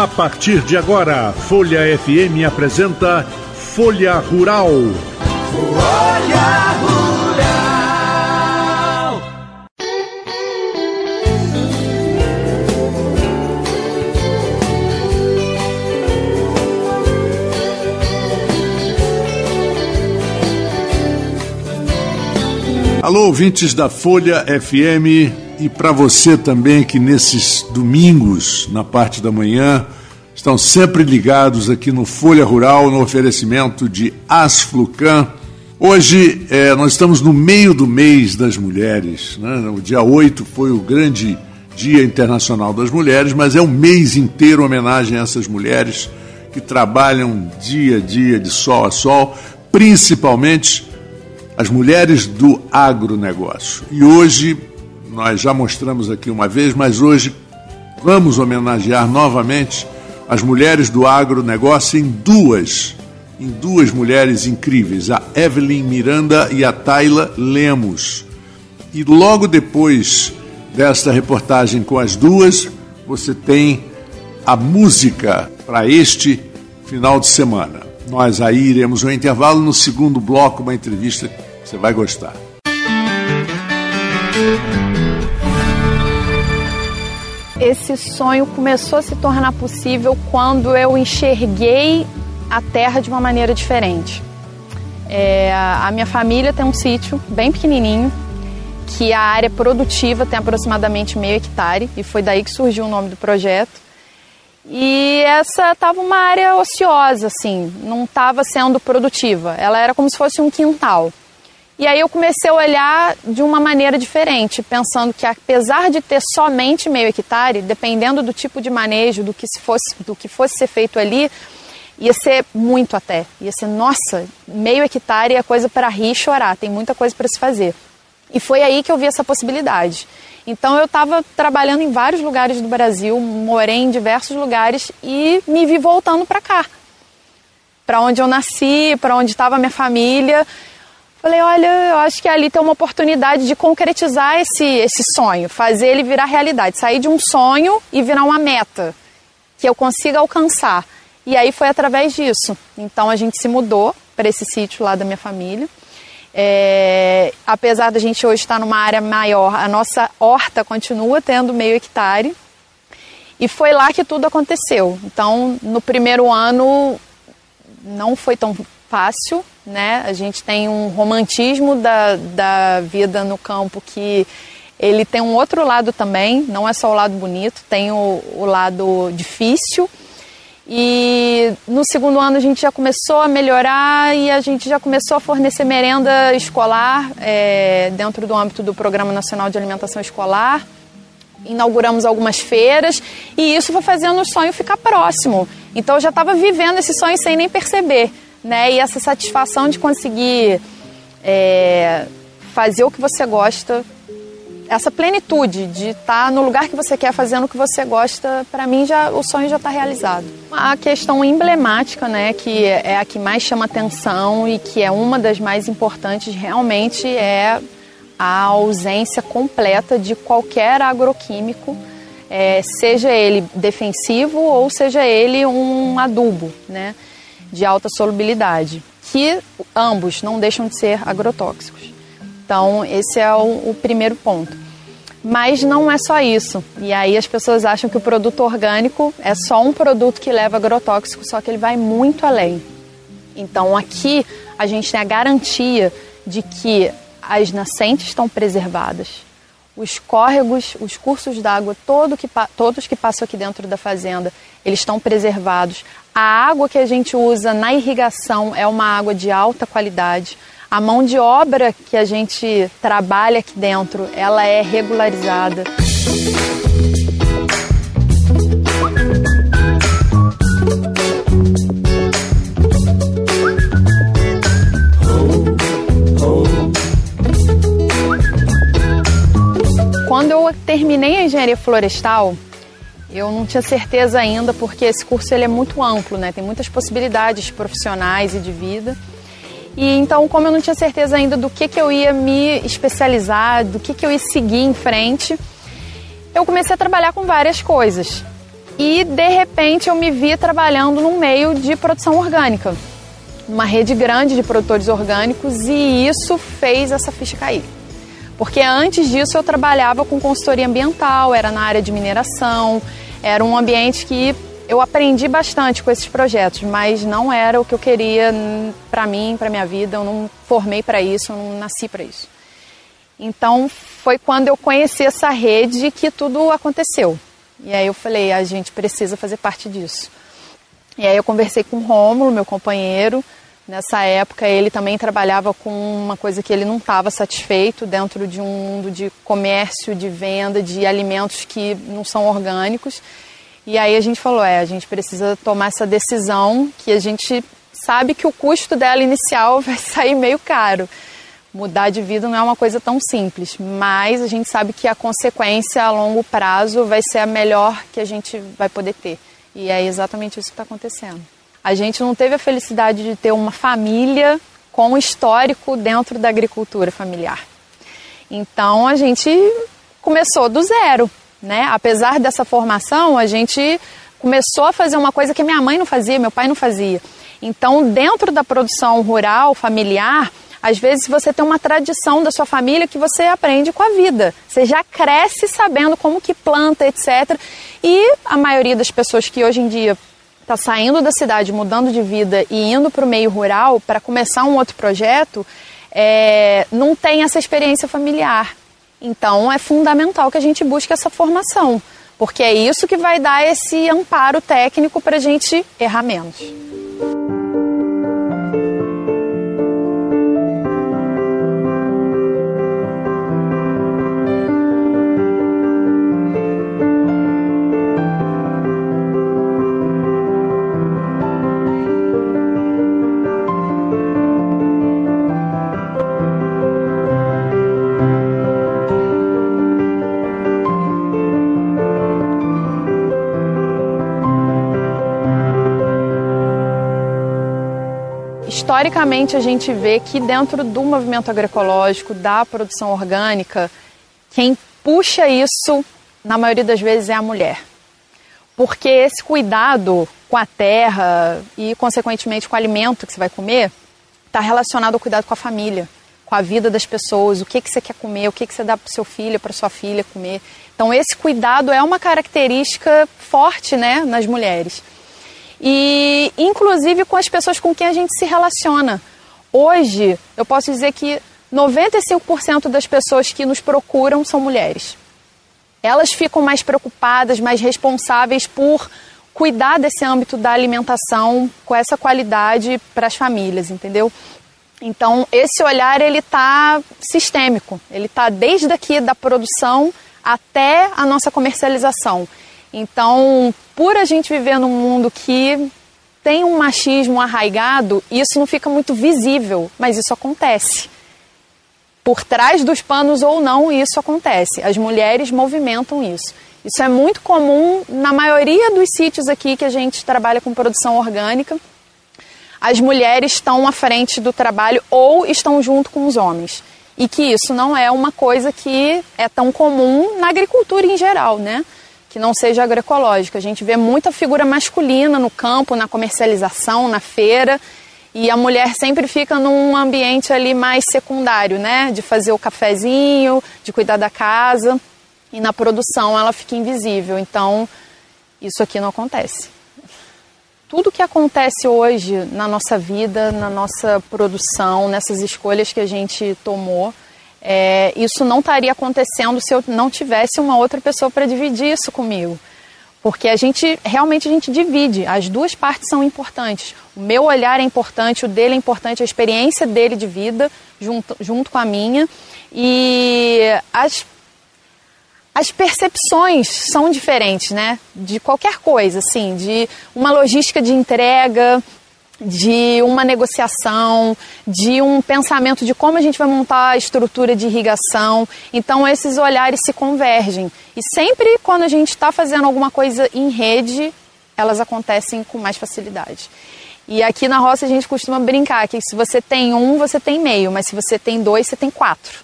A partir de agora, Folha FM apresenta Folha Rural. Folha Rural. Alô, ouvintes da Folha FM e para você também que nesses domingos, na parte da manhã, estão sempre ligados aqui no Folha Rural, no oferecimento de Asflucan. Hoje é, nós estamos no meio do mês das mulheres. Né? O dia 8 foi o grande Dia Internacional das Mulheres, mas é um mês inteiro homenagem a essas mulheres que trabalham dia a dia, de sol a sol, principalmente as mulheres do agronegócio. E hoje nós já mostramos aqui uma vez, mas hoje vamos homenagear novamente as mulheres do agronegócio em duas, em duas mulheres incríveis, a Evelyn Miranda e a Tayla Lemos. E logo depois desta reportagem com as duas, você tem a música para este final de semana. Nós aí iremos ao intervalo no segundo bloco, uma entrevista que você vai gostar. Esse sonho começou a se tornar possível quando eu enxerguei a terra de uma maneira diferente. É, a minha família tem um sítio bem pequenininho, que a área produtiva tem aproximadamente meio hectare, e foi daí que surgiu o nome do projeto. E essa estava uma área ociosa, assim, não estava sendo produtiva. Ela era como se fosse um quintal. E aí eu comecei a olhar de uma maneira diferente, pensando que apesar de ter somente meio hectare, dependendo do tipo de manejo, do que, fosse, do que fosse ser feito ali, ia ser muito até. Ia ser, nossa, meio hectare é coisa para rir e chorar, tem muita coisa para se fazer. E foi aí que eu vi essa possibilidade. Então eu estava trabalhando em vários lugares do Brasil, morei em diversos lugares e me vi voltando para cá. Para onde eu nasci, para onde estava minha família. Falei, olha, eu acho que ali tem uma oportunidade de concretizar esse, esse sonho, fazer ele virar realidade, sair de um sonho e virar uma meta que eu consiga alcançar. E aí foi através disso. Então a gente se mudou para esse sítio lá da minha família. É, apesar da gente hoje estar numa área maior, a nossa horta continua tendo meio hectare. E foi lá que tudo aconteceu. Então, no primeiro ano não foi tão fácil, né? A gente tem um romantismo da, da vida no campo que ele tem um outro lado também, não é só o lado bonito, tem o, o lado difícil. E no segundo ano a gente já começou a melhorar e a gente já começou a fornecer merenda escolar é, dentro do âmbito do Programa Nacional de Alimentação Escolar. Inauguramos algumas feiras e isso foi fazendo o sonho ficar próximo. Então eu já estava vivendo esse sonho sem nem perceber né? E essa satisfação de conseguir é, fazer o que você gosta, essa plenitude de estar tá no lugar que você quer fazendo o que você gosta, para mim já o sonho já está realizado. A questão emblemática, né, que é a que mais chama atenção e que é uma das mais importantes realmente é a ausência completa de qualquer agroquímico, é, seja ele defensivo ou seja ele um adubo, né? De alta solubilidade, que ambos não deixam de ser agrotóxicos. Então, esse é o, o primeiro ponto. Mas não é só isso. E aí as pessoas acham que o produto orgânico é só um produto que leva agrotóxico, só que ele vai muito além. Então, aqui a gente tem a garantia de que as nascentes estão preservadas. Os córregos, os cursos d'água, todo que, todos que passam aqui dentro da fazenda, eles estão preservados. A água que a gente usa na irrigação é uma água de alta qualidade. A mão de obra que a gente trabalha aqui dentro, ela é regularizada. Quando eu terminei a engenharia florestal, eu não tinha certeza ainda porque esse curso ele é muito amplo, né? Tem muitas possibilidades profissionais e de vida. E então, como eu não tinha certeza ainda do que, que eu ia me especializar, do que, que eu ia seguir em frente, eu comecei a trabalhar com várias coisas. e de repente eu me vi trabalhando num meio de produção orgânica, uma rede grande de produtores orgânicos e isso fez essa ficha cair. Porque antes disso eu trabalhava com consultoria ambiental, era na área de mineração, era um ambiente que eu aprendi bastante com esses projetos, mas não era o que eu queria para mim, para minha vida. Eu não formei para isso, eu não nasci para isso. Então foi quando eu conheci essa rede que tudo aconteceu. E aí eu falei, a gente precisa fazer parte disso. E aí eu conversei com o Rômulo, meu companheiro. Nessa época ele também trabalhava com uma coisa que ele não estava satisfeito dentro de um mundo de comércio, de venda de alimentos que não são orgânicos. E aí a gente falou, é, a gente precisa tomar essa decisão que a gente sabe que o custo dela inicial vai sair meio caro mudar de vida não é uma coisa tão simples, mas a gente sabe que a consequência a longo prazo vai ser a melhor que a gente vai poder ter. E é exatamente isso que está acontecendo. A gente não teve a felicidade de ter uma família com histórico dentro da agricultura familiar. Então a gente começou do zero, né? Apesar dessa formação, a gente começou a fazer uma coisa que minha mãe não fazia, meu pai não fazia. Então, dentro da produção rural familiar, às vezes você tem uma tradição da sua família que você aprende com a vida. Você já cresce sabendo como que planta, etc. E a maioria das pessoas que hoje em dia está saindo da cidade, mudando de vida e indo para o meio rural para começar um outro projeto, é, não tem essa experiência familiar. Então é fundamental que a gente busque essa formação, porque é isso que vai dar esse amparo técnico para a gente errar menos. Historicamente a gente vê que dentro do movimento agroecológico, da produção orgânica, quem puxa isso, na maioria das vezes, é a mulher. Porque esse cuidado com a terra e, consequentemente, com o alimento que você vai comer, está relacionado ao cuidado com a família, com a vida das pessoas, o que, que você quer comer, o que, que você dá para seu filho, para sua filha comer. Então, esse cuidado é uma característica forte né, nas mulheres e inclusive com as pessoas com quem a gente se relaciona. Hoje, eu posso dizer que 95% das pessoas que nos procuram são mulheres. Elas ficam mais preocupadas, mais responsáveis por cuidar desse âmbito da alimentação com essa qualidade para as famílias, entendeu? Então, esse olhar ele está sistêmico, ele está desde aqui da produção até a nossa comercialização. Então, por a gente viver num mundo que tem um machismo arraigado, isso não fica muito visível, mas isso acontece. Por trás dos panos ou não, isso acontece. As mulheres movimentam isso. Isso é muito comum na maioria dos sítios aqui que a gente trabalha com produção orgânica. As mulheres estão à frente do trabalho ou estão junto com os homens. E que isso não é uma coisa que é tão comum na agricultura em geral, né? Que não seja agroecológica. A gente vê muita figura masculina no campo, na comercialização, na feira, e a mulher sempre fica num ambiente ali mais secundário, né? De fazer o cafezinho, de cuidar da casa, e na produção ela fica invisível. Então, isso aqui não acontece. Tudo que acontece hoje na nossa vida, na nossa produção, nessas escolhas que a gente tomou, é, isso não estaria acontecendo se eu não tivesse uma outra pessoa para dividir isso comigo. Porque a gente, realmente a gente divide, as duas partes são importantes. O meu olhar é importante, o dele é importante, a experiência dele de vida junto, junto com a minha. E as, as percepções são diferentes, né? De qualquer coisa, assim, de uma logística de entrega, de uma negociação, de um pensamento de como a gente vai montar a estrutura de irrigação. Então, esses olhares se convergem. E sempre quando a gente está fazendo alguma coisa em rede, elas acontecem com mais facilidade. E aqui na roça a gente costuma brincar que se você tem um, você tem meio, mas se você tem dois, você tem quatro.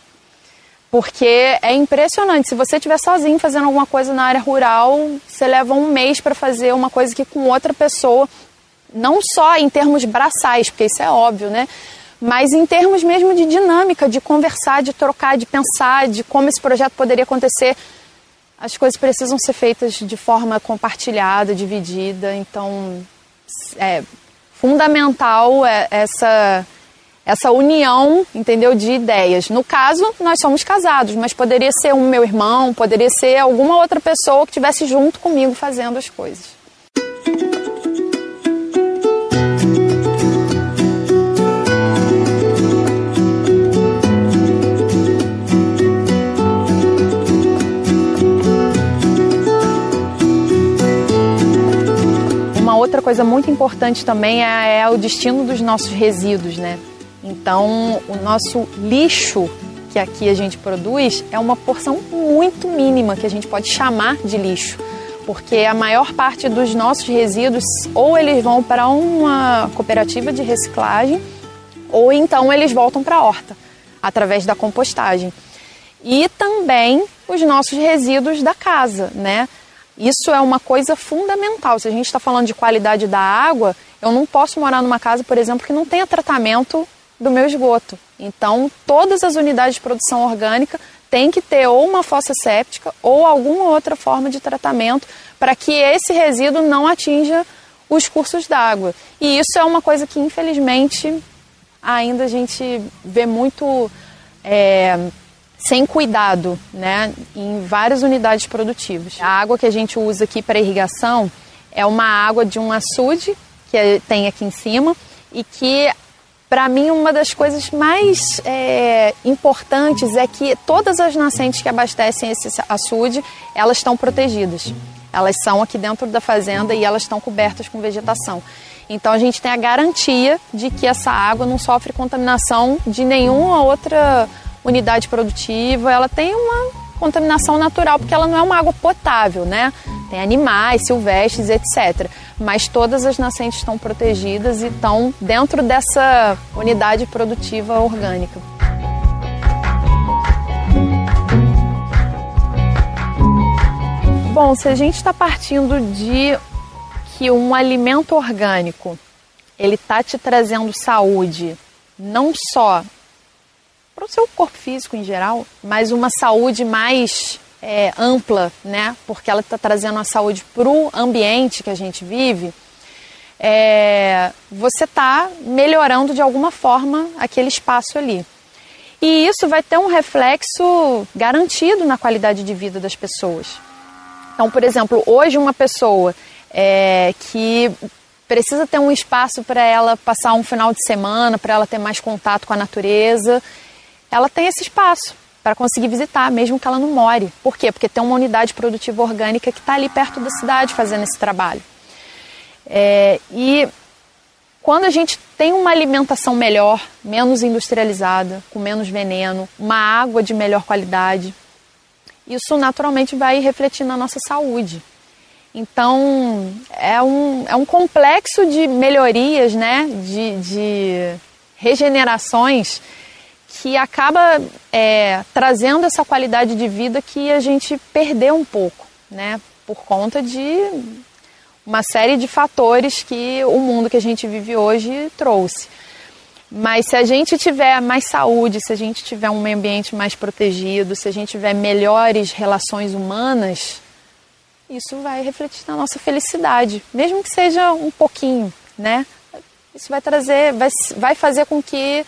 Porque é impressionante, se você estiver sozinho fazendo alguma coisa na área rural, você leva um mês para fazer uma coisa que com outra pessoa, não só em termos braçais, porque isso é óbvio, né? Mas em termos mesmo de dinâmica, de conversar, de trocar, de pensar, de como esse projeto poderia acontecer, as coisas precisam ser feitas de forma compartilhada, dividida. Então, é fundamental é essa essa união, entendeu, de ideias. No caso, nós somos casados, mas poderia ser um meu irmão, poderia ser alguma outra pessoa que estivesse junto comigo fazendo as coisas. Outra coisa muito importante também é, é o destino dos nossos resíduos, né? Então, o nosso lixo que aqui a gente produz é uma porção muito mínima que a gente pode chamar de lixo, porque a maior parte dos nossos resíduos ou eles vão para uma cooperativa de reciclagem ou então eles voltam para a horta através da compostagem. E também os nossos resíduos da casa, né? Isso é uma coisa fundamental. Se a gente está falando de qualidade da água, eu não posso morar numa casa, por exemplo, que não tenha tratamento do meu esgoto. Então, todas as unidades de produção orgânica têm que ter ou uma fossa séptica ou alguma outra forma de tratamento para que esse resíduo não atinja os cursos d'água. E isso é uma coisa que, infelizmente, ainda a gente vê muito é, sem cuidado né, em várias unidades produtivas. A água que a gente usa aqui para irrigação é uma água de um açude que tem aqui em cima e que para mim, uma das coisas mais é, importantes é que todas as nascentes que abastecem esse açude, elas estão protegidas. Elas são aqui dentro da fazenda e elas estão cobertas com vegetação. Então a gente tem a garantia de que essa água não sofre contaminação de nenhuma outra unidade produtiva. Ela tem uma contaminação natural, porque ela não é uma água potável, né? Tem animais, silvestres, etc. Mas todas as nascentes estão protegidas e estão dentro dessa unidade produtiva orgânica. Bom, se a gente está partindo de que um alimento orgânico ele está te trazendo saúde, não só para o seu corpo físico em geral, mas uma saúde mais é, ampla, né? Porque ela está trazendo a saúde para o ambiente que a gente vive. É, você está melhorando de alguma forma aquele espaço ali. E isso vai ter um reflexo garantido na qualidade de vida das pessoas. Então, por exemplo, hoje uma pessoa é, que precisa ter um espaço para ela passar um final de semana, para ela ter mais contato com a natureza, ela tem esse espaço para conseguir visitar, mesmo que ela não more. Por quê? Porque tem uma unidade produtiva orgânica que está ali perto da cidade fazendo esse trabalho. É, e quando a gente tem uma alimentação melhor, menos industrializada, com menos veneno, uma água de melhor qualidade, isso naturalmente vai refletir na nossa saúde. Então, é um, é um complexo de melhorias, né, de, de regenerações que acaba é, trazendo essa qualidade de vida que a gente perdeu um pouco, né? Por conta de uma série de fatores que o mundo que a gente vive hoje trouxe. Mas se a gente tiver mais saúde, se a gente tiver um meio ambiente mais protegido, se a gente tiver melhores relações humanas, isso vai refletir na nossa felicidade, mesmo que seja um pouquinho, né? Isso vai trazer, vai, vai fazer com que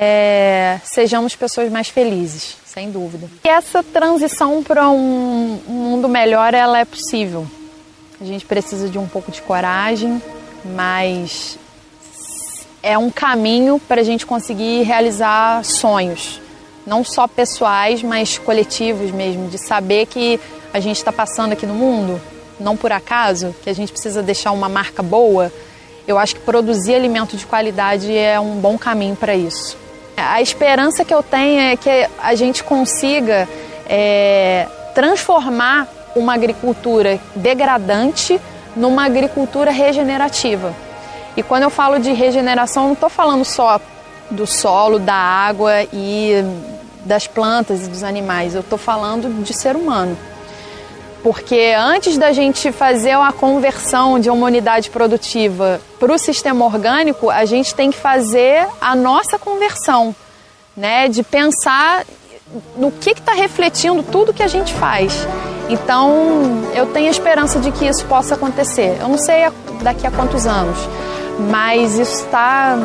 é, sejamos pessoas mais felizes, sem dúvida. E essa transição para um, um mundo melhor, ela é possível. A gente precisa de um pouco de coragem, mas é um caminho para a gente conseguir realizar sonhos, não só pessoais, mas coletivos mesmo, de saber que a gente está passando aqui no mundo, não por acaso, que a gente precisa deixar uma marca boa. Eu acho que produzir alimento de qualidade é um bom caminho para isso. A esperança que eu tenho é que a gente consiga é, transformar uma agricultura degradante numa agricultura regenerativa. E quando eu falo de regeneração, não estou falando só do solo, da água e das plantas e dos animais, eu estou falando de ser humano. Porque antes da gente fazer uma conversão de uma unidade produtiva para o sistema orgânico, a gente tem que fazer a nossa conversão, né? De pensar no que está refletindo tudo que a gente faz. Então, eu tenho esperança de que isso possa acontecer. Eu não sei daqui a quantos anos, mas isso está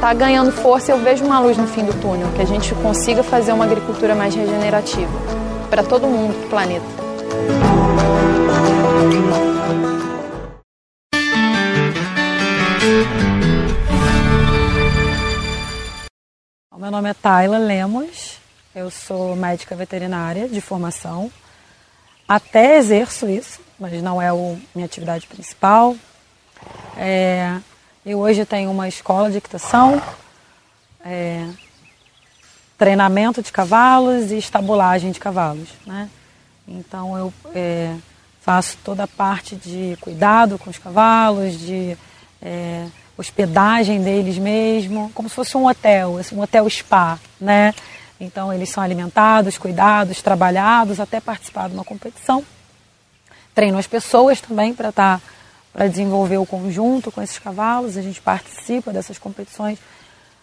tá ganhando força e eu vejo uma luz no fim do túnel, que a gente consiga fazer uma agricultura mais regenerativa para todo mundo, para planeta. Meu nome é Tayla Lemos, eu sou médica veterinária de formação. Até exerço isso, mas não é a minha atividade principal. É, eu hoje tenho uma escola de equitação, é, treinamento de cavalos e estabulagem de cavalos. Né? Então eu é, faço toda a parte de cuidado com os cavalos, de é, hospedagem deles mesmo, como se fosse um hotel, um hotel spa, né? Então eles são alimentados, cuidados, trabalhados até participar de uma competição. Treino as pessoas também para estar tá, para desenvolver o conjunto com esses cavalos. A gente participa dessas competições.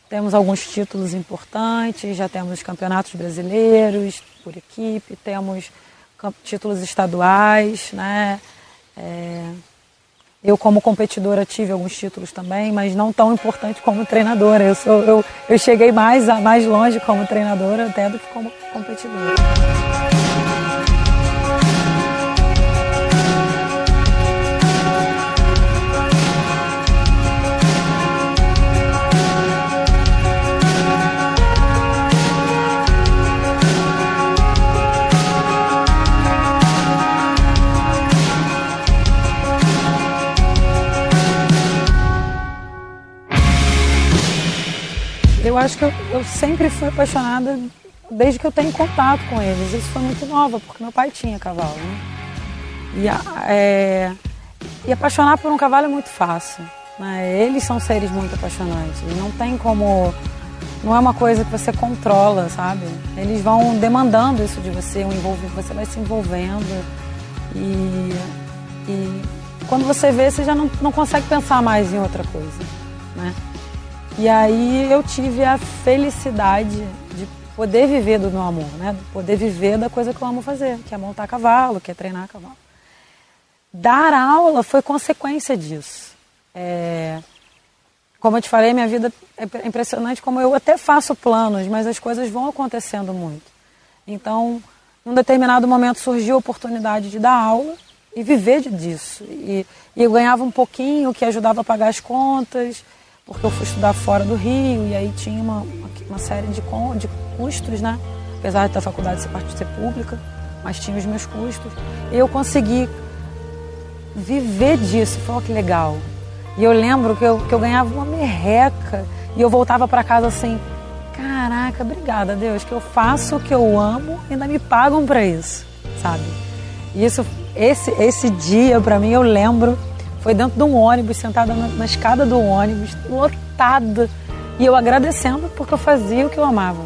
Temos alguns títulos importantes, já temos campeonatos brasileiros por equipe, temos títulos estaduais, né? É, eu como competidora tive alguns títulos também, mas não tão importante como treinadora. Eu, sou, eu, eu cheguei mais, mais longe como treinadora até do que como competidora. Eu acho que eu, eu, sempre fui apaixonada desde que eu tenho contato com eles. Isso foi muito nova, porque meu pai tinha cavalo. Né? E, é, e apaixonar por um cavalo é muito fácil. Né? Eles são seres muito apaixonantes. Não tem como. Não é uma coisa que você controla, sabe? Eles vão demandando isso de você, um envolvimento, você vai se envolvendo. E, e quando você vê, você já não, não consegue pensar mais em outra coisa. Né? E aí eu tive a felicidade de poder viver do meu amor, né? Poder viver da coisa que eu amo fazer, que é montar cavalo, que é treinar cavalo. Dar aula foi consequência disso. É... Como eu te falei, minha vida é impressionante como eu até faço planos, mas as coisas vão acontecendo muito. Então, num determinado momento surgiu a oportunidade de dar aula e viver disso. E, e eu ganhava um pouquinho que ajudava a pagar as contas porque eu fui estudar fora do Rio e aí tinha uma, uma série de, de custos, né? Apesar da faculdade ser ser pública, mas tinha os meus custos. E eu consegui viver disso, foi que legal. E eu lembro que eu, que eu ganhava uma merreca e eu voltava para casa assim, caraca, obrigada Deus, que eu faço o que eu amo e ainda me pagam para isso, sabe? E isso, esse, esse dia para mim eu lembro foi dentro de um ônibus, sentada na, na escada do ônibus, lotada. E eu agradecendo porque eu fazia o que eu amava.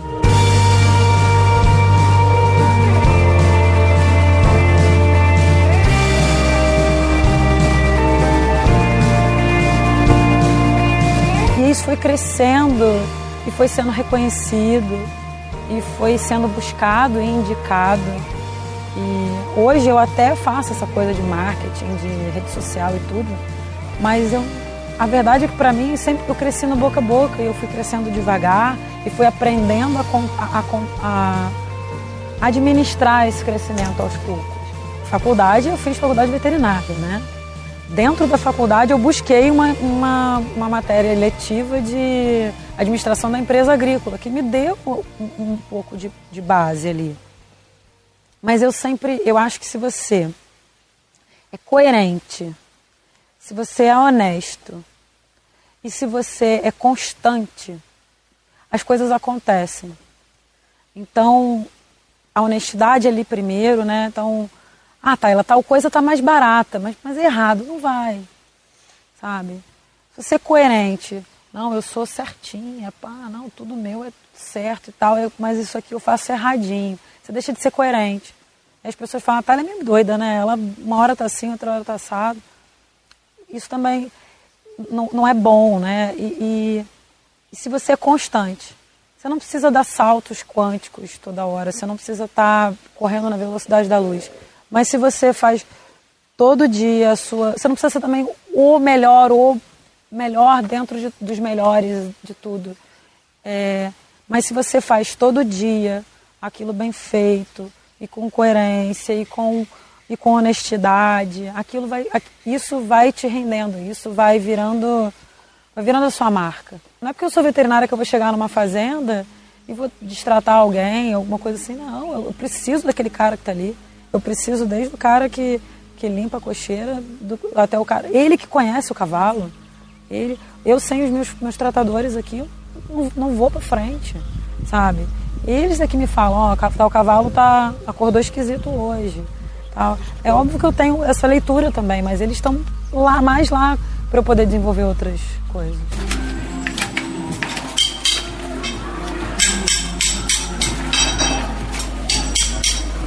E isso foi crescendo e foi sendo reconhecido e foi sendo buscado e indicado. E hoje eu até faço essa coisa de marketing, de rede social e tudo, mas eu, a verdade é que para mim sempre eu cresci no boca a boca e eu fui crescendo devagar e fui aprendendo a, a, a, administrar esse crescimento aos poucos. Faculdade, eu fiz faculdade veterinária, né? Dentro da faculdade eu busquei uma, uma, uma matéria letiva de administração da empresa agrícola, que me deu um, um pouco de, de base ali. Mas eu sempre, eu acho que se você é coerente, se você é honesto e se você é constante, as coisas acontecem. Então, a honestidade ali primeiro, né? Então, ah, tá, ela tal coisa tá mais barata, mas, mas é errado, não vai. Sabe? Se você é coerente Não, eu sou certinha, pá, não, tudo meu é certo e tal, eu, mas isso aqui eu faço erradinho. Você deixa de ser coerente. As pessoas falam, tá, ela é meio doida, né? Ela uma hora tá assim, outra hora tá assado. Isso também não, não é bom, né? E, e, e se você é constante, você não precisa dar saltos quânticos toda hora, você não precisa estar tá correndo na velocidade da luz. Mas se você faz todo dia a sua. Você não precisa ser também o melhor, o melhor dentro de, dos melhores de tudo. É, mas se você faz todo dia aquilo bem feito, e com coerência, e com, e com honestidade, aquilo vai, isso vai te rendendo, isso vai virando, vai virando a sua marca. Não é porque eu sou veterinária que eu vou chegar numa fazenda e vou destratar alguém, alguma coisa assim. Não, eu preciso daquele cara que está ali. Eu preciso desde o cara que, que limpa a cocheira do, até o cara. Ele que conhece o cavalo. Ele, eu sem os meus, meus tratadores aqui, não, não vou para frente, sabe? Eles é que me falam, ó, oh, o cavalo tá, acordou esquisito hoje. Tal. É óbvio que eu tenho essa leitura também, mas eles estão lá mais lá para eu poder desenvolver outras coisas.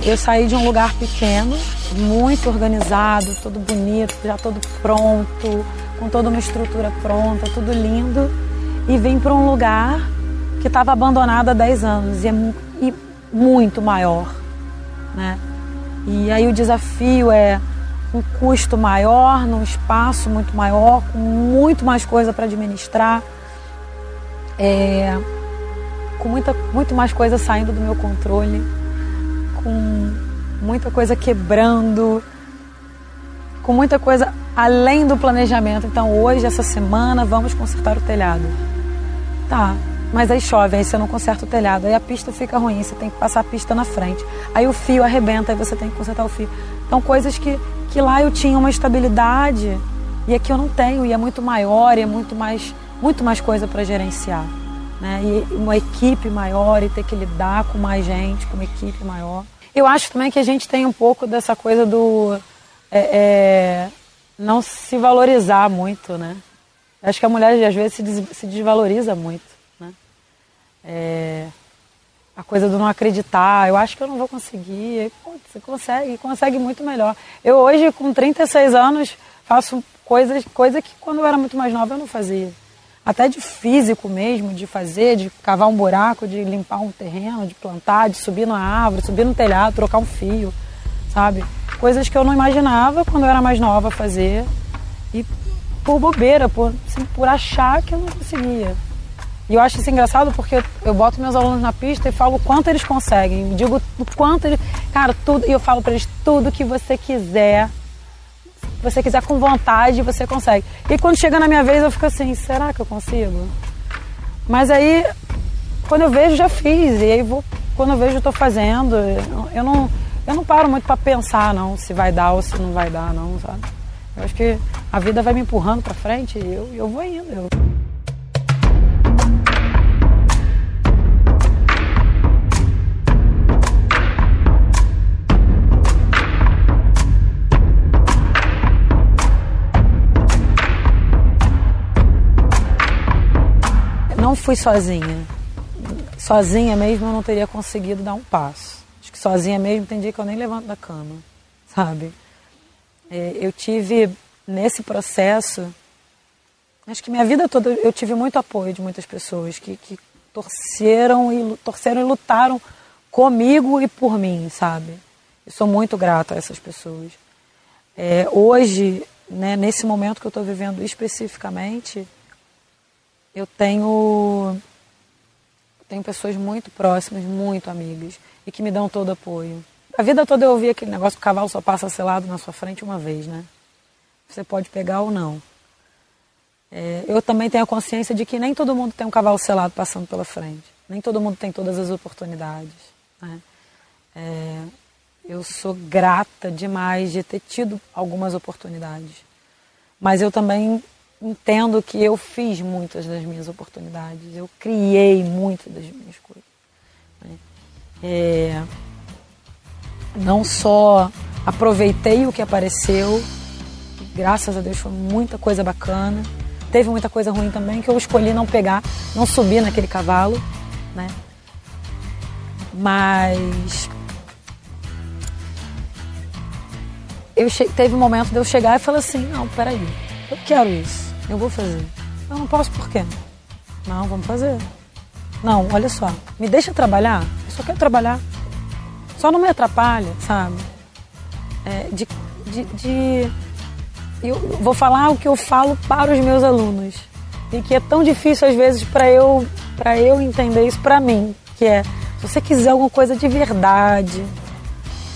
Eu saí de um lugar pequeno, muito organizado, todo bonito, já todo pronto, com toda uma estrutura pronta, tudo lindo, e vim para um lugar que estava abandonado há 10 anos e, é, e muito maior, né? E aí o desafio é um custo maior, num espaço muito maior, com muito mais coisa para administrar, é, com muita, muito mais coisa saindo do meu controle com muita coisa quebrando, com muita coisa além do planejamento. Então, hoje, essa semana, vamos consertar o telhado. Tá, mas aí chove, aí você não conserta o telhado, aí a pista fica ruim, você tem que passar a pista na frente. Aí o fio arrebenta, aí você tem que consertar o fio. Então, coisas que, que lá eu tinha uma estabilidade e aqui eu não tenho, e é muito maior, e é muito mais, muito mais coisa para gerenciar. Né? E uma equipe maior, e ter que lidar com mais gente, com uma equipe maior. Eu acho também que a gente tem um pouco dessa coisa do é, é, não se valorizar muito, né? Acho que a mulher às vezes se, se desvaloriza muito? É, a coisa do não acreditar, eu acho que eu não vou conseguir. Pô, você consegue, consegue muito melhor. Eu hoje, com 36 anos, faço coisas, coisa que quando eu era muito mais nova eu não fazia até de físico mesmo, de fazer, de cavar um buraco, de limpar um terreno, de plantar, de subir na árvore, subir no telhado, trocar um fio, sabe? Coisas que eu não imaginava quando eu era mais nova fazer e por bobeira, por, assim, por achar que eu não conseguia. E eu acho isso engraçado porque eu, boto meus alunos na pista e falo o quanto eles conseguem, digo o quanto eles, cara, tudo, e eu falo para eles tudo que você quiser você quiser com vontade, você consegue. E quando chega na minha vez, eu fico assim, será que eu consigo? Mas aí, quando eu vejo, já fiz. E aí, vou, quando eu vejo, estou fazendo. Eu não, eu não paro muito para pensar, não, se vai dar ou se não vai dar, não, sabe? Eu acho que a vida vai me empurrando para frente e eu, eu vou indo. Eu... não fui sozinha. Sozinha mesmo eu não teria conseguido dar um passo. Acho que sozinha mesmo tem dia que eu nem levanto da cama, sabe? É, eu tive nesse processo, acho que minha vida toda eu tive muito apoio de muitas pessoas que, que torceram e torceram e lutaram comigo e por mim, sabe? Eu sou muito grata a essas pessoas. É, hoje, né, nesse momento que eu estou vivendo especificamente, eu tenho tenho pessoas muito próximas, muito amigas e que me dão todo apoio. A vida toda eu ouvi aquele negócio que o cavalo só passa selado na sua frente uma vez, né? Você pode pegar ou não. É, eu também tenho a consciência de que nem todo mundo tem um cavalo selado passando pela frente. Nem todo mundo tem todas as oportunidades. Né? É, eu sou grata demais de ter tido algumas oportunidades. Mas eu também entendo que eu fiz muitas das minhas oportunidades, eu criei muitas das minhas coisas. Né? É, não só aproveitei o que apareceu, graças a Deus foi muita coisa bacana, teve muita coisa ruim também que eu escolhi não pegar, não subir naquele cavalo, né? Mas eu teve um momento de eu chegar e falar assim, não, peraí, eu quero isso, eu vou fazer. Eu não posso por quê? Não, vamos fazer. Não, olha só, me deixa trabalhar, eu só quero trabalhar. Só não me atrapalha, sabe? É, de, de, de, Eu vou falar o que eu falo para os meus alunos. E que é tão difícil às vezes para eu, eu entender isso para mim. Que é, se você quiser alguma coisa de verdade,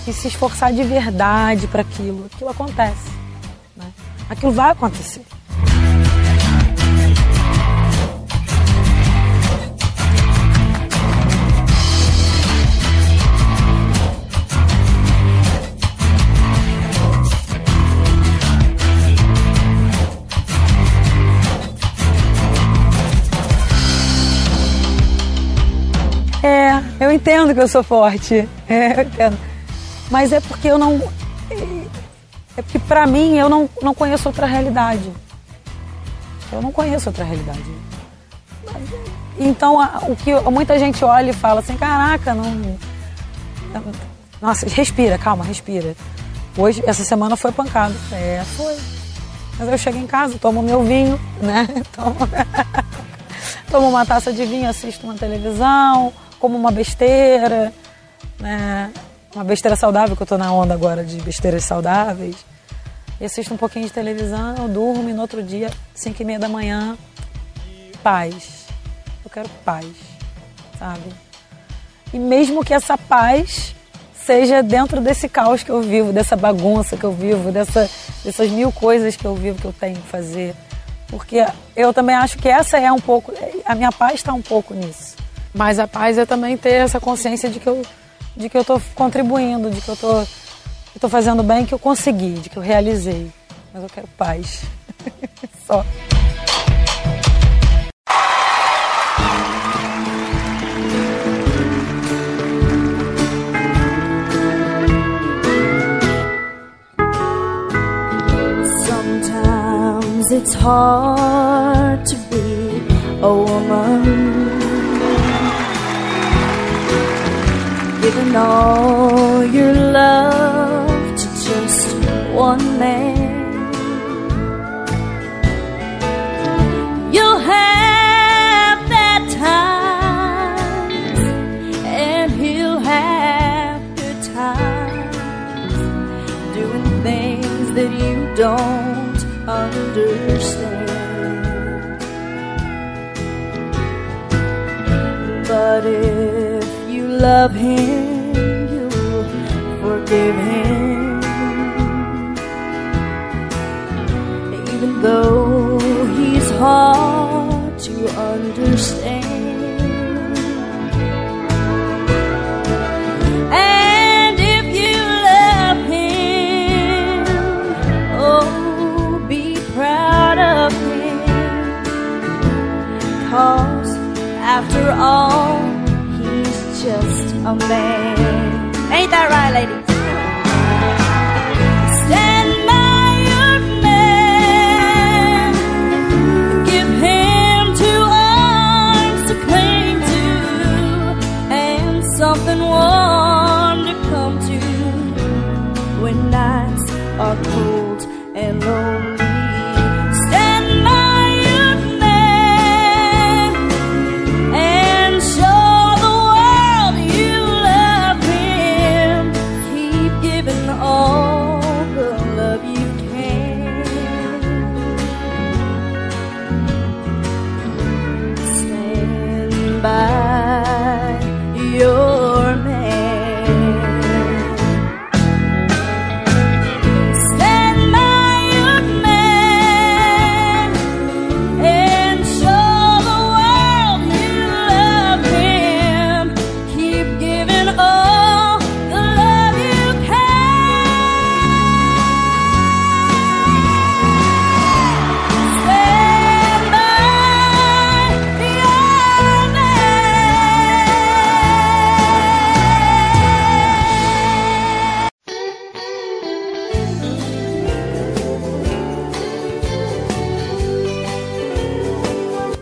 e se esforçar de verdade para aquilo, aquilo acontece. Né? Aquilo vai acontecer. Eu entendo que eu sou forte. É, eu entendo. Mas é porque eu não. É porque pra mim eu não, não conheço outra realidade. Eu não conheço outra realidade. Então o que muita gente olha e fala assim, caraca, não. Nossa, respira, calma, respira. Hoje, essa semana foi pancada. É, foi. Mas eu chego em casa, tomo meu vinho, né? Tomo, tomo uma taça de vinho, assisto uma televisão, como uma besteira, né? uma besteira saudável, que eu tô na onda agora de besteiras saudáveis. E assisto um pouquinho de televisão, durmo e no outro dia, 5 e meia da manhã, paz. Eu quero paz, sabe? E mesmo que essa paz seja dentro desse caos que eu vivo, dessa bagunça que eu vivo, dessa, dessas mil coisas que eu vivo que eu tenho que fazer. Porque eu também acho que essa é um pouco, a minha paz está um pouco nisso. Mas a paz é também ter essa consciência de que eu de que eu estou contribuindo, de que eu estou tô fazendo bem, que eu consegui, de que eu realizei. Mas eu quero paz. Só. It's hard to be a woman all your love to just one man. You'll have bad times, and he'll have good times, doing things that you don't understand. But if you love him, forgive him. Even though he's hard to understand. And if you love him, oh, be proud of him. Cause after all, he's just a man. Ain't that right, ladies?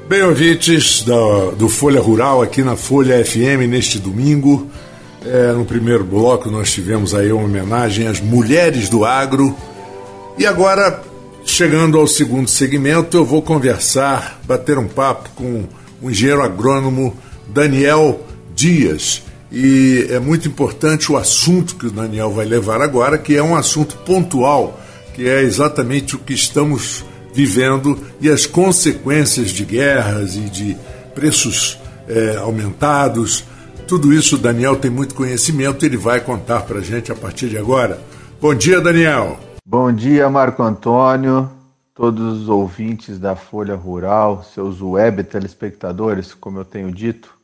Bem, ouvintes do, Folha Rural aqui na Folha FM neste domingo. É, no primeiro bloco nós tivemos aí uma homenagem às mulheres do agro. E agora, chegando ao segundo segmento, eu vou conversar, bater um papo com o engenheiro agrônomo Daniel Dias. E é muito importante o assunto que o Daniel vai levar agora, que é um assunto pontual, que é exatamente o que estamos vivendo e as consequências de guerras e de preços é, aumentados. Tudo isso Daniel tem muito conhecimento e ele vai contar para a gente a partir de agora. Bom dia, Daniel. Bom dia, Marco Antônio, todos os ouvintes da Folha Rural, seus web telespectadores, como eu tenho dito,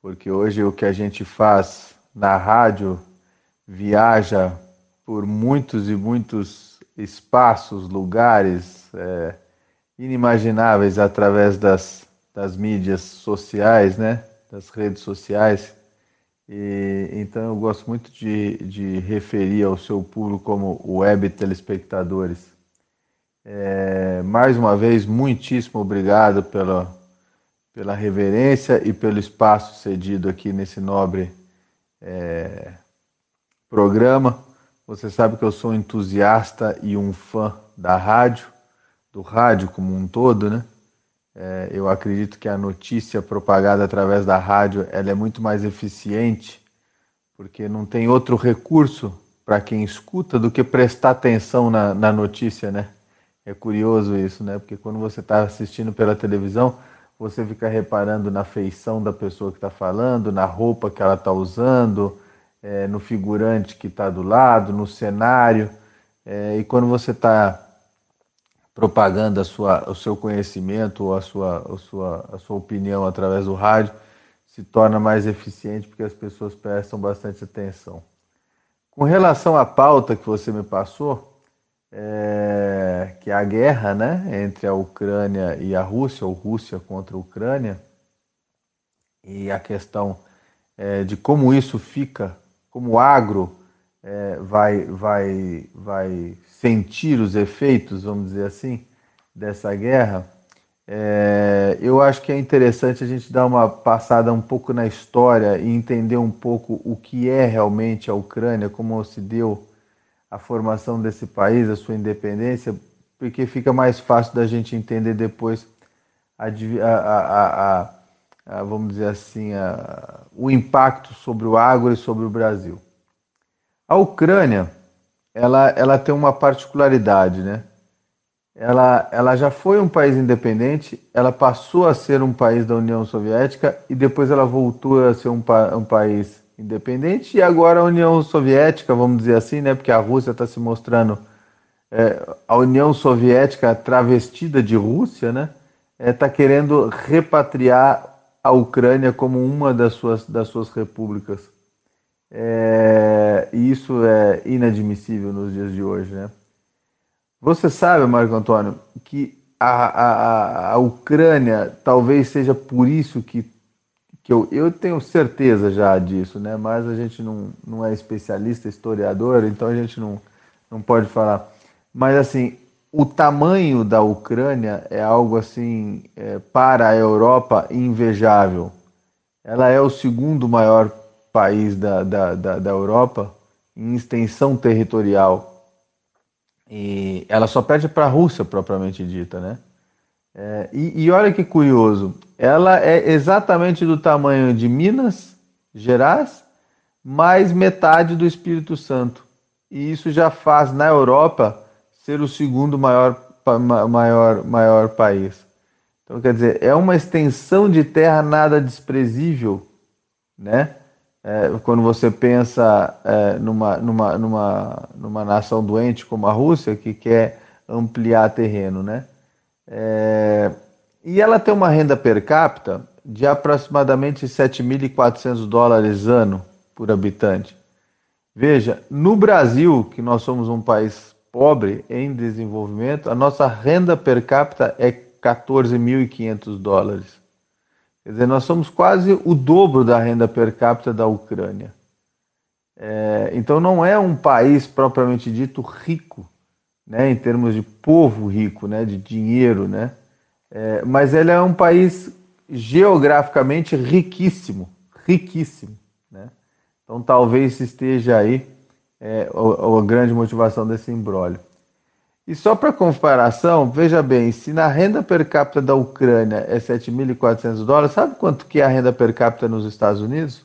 porque hoje o que a gente faz na rádio viaja por muitos e muitos espaços, lugares, é, inimagináveis através das, das mídias sociais, né? das redes sociais. E, então eu gosto muito de, de referir ao seu público como web telespectadores. É, mais uma vez, muitíssimo obrigado pela, pela reverência e pelo espaço cedido aqui nesse nobre é, programa. Você sabe que eu sou um entusiasta e um fã da rádio do rádio como um todo, né? É, eu acredito que a notícia propagada através da rádio ela é muito mais eficiente, porque não tem outro recurso para quem escuta do que prestar atenção na, na notícia, né? É curioso isso, né? Porque quando você está assistindo pela televisão, você fica reparando na feição da pessoa que está falando, na roupa que ela está usando, é, no figurante que está do lado, no cenário. É, e quando você está propagando a sua, o seu conhecimento ou a sua, a, sua, a sua opinião através do rádio se torna mais eficiente porque as pessoas prestam bastante atenção. Com relação à pauta que você me passou, é, que é a guerra né, entre a Ucrânia e a Rússia, ou Rússia contra a Ucrânia, e a questão é, de como isso fica, como agro é, vai, vai, vai sentir os efeitos, vamos dizer assim, dessa guerra, é, eu acho que é interessante a gente dar uma passada um pouco na história e entender um pouco o que é realmente a Ucrânia, como se deu a formação desse país, a sua independência, porque fica mais fácil da gente entender depois a, a, a, a vamos dizer assim, o impacto sobre o agro e sobre o Brasil. A Ucrânia, ela, ela tem uma particularidade, né? Ela, ela já foi um país independente, ela passou a ser um país da União Soviética e depois ela voltou a ser um, um país independente e agora a União Soviética, vamos dizer assim, né? Porque a Rússia está se mostrando é, a União Soviética travestida de Rússia, né? Está é, querendo repatriar a Ucrânia como uma das suas, das suas repúblicas. É, e isso é inadmissível nos dias de hoje, né? Você sabe, Marco Antônio, que a, a, a Ucrânia talvez seja por isso que, que eu, eu tenho certeza já disso, né? Mas a gente não, não é especialista, historiador, então a gente não, não pode falar. Mas assim, o tamanho da Ucrânia é algo assim é, para a Europa invejável. Ela é o segundo maior país da, da, da, da Europa em extensão territorial. E ela só perde para a Rússia, propriamente dita, né? É, e, e, olha que curioso, ela é exatamente do tamanho de Minas Gerais, mais metade do Espírito Santo. E isso já faz na Europa ser o segundo maior, maior, maior país. Então, quer dizer, é uma extensão de terra nada desprezível, né? É, quando você pensa é, numa, numa, numa, numa nação doente como a Rússia, que quer ampliar terreno, né? É, e ela tem uma renda per capita de aproximadamente 7.400 dólares ano por habitante. Veja, no Brasil, que nós somos um país pobre em desenvolvimento, a nossa renda per capita é 14.500 dólares. Quer dizer, nós somos quase o dobro da renda per capita da Ucrânia. É, então não é um país propriamente dito rico, né, em termos de povo rico, né, de dinheiro, né. É, mas ele é um país geograficamente riquíssimo, riquíssimo. Né? Então talvez esteja aí é, a, a grande motivação desse embrólio. E só para comparação, veja bem, se na renda per capita da Ucrânia é 7.400 dólares, sabe quanto que é a renda per capita nos Estados Unidos?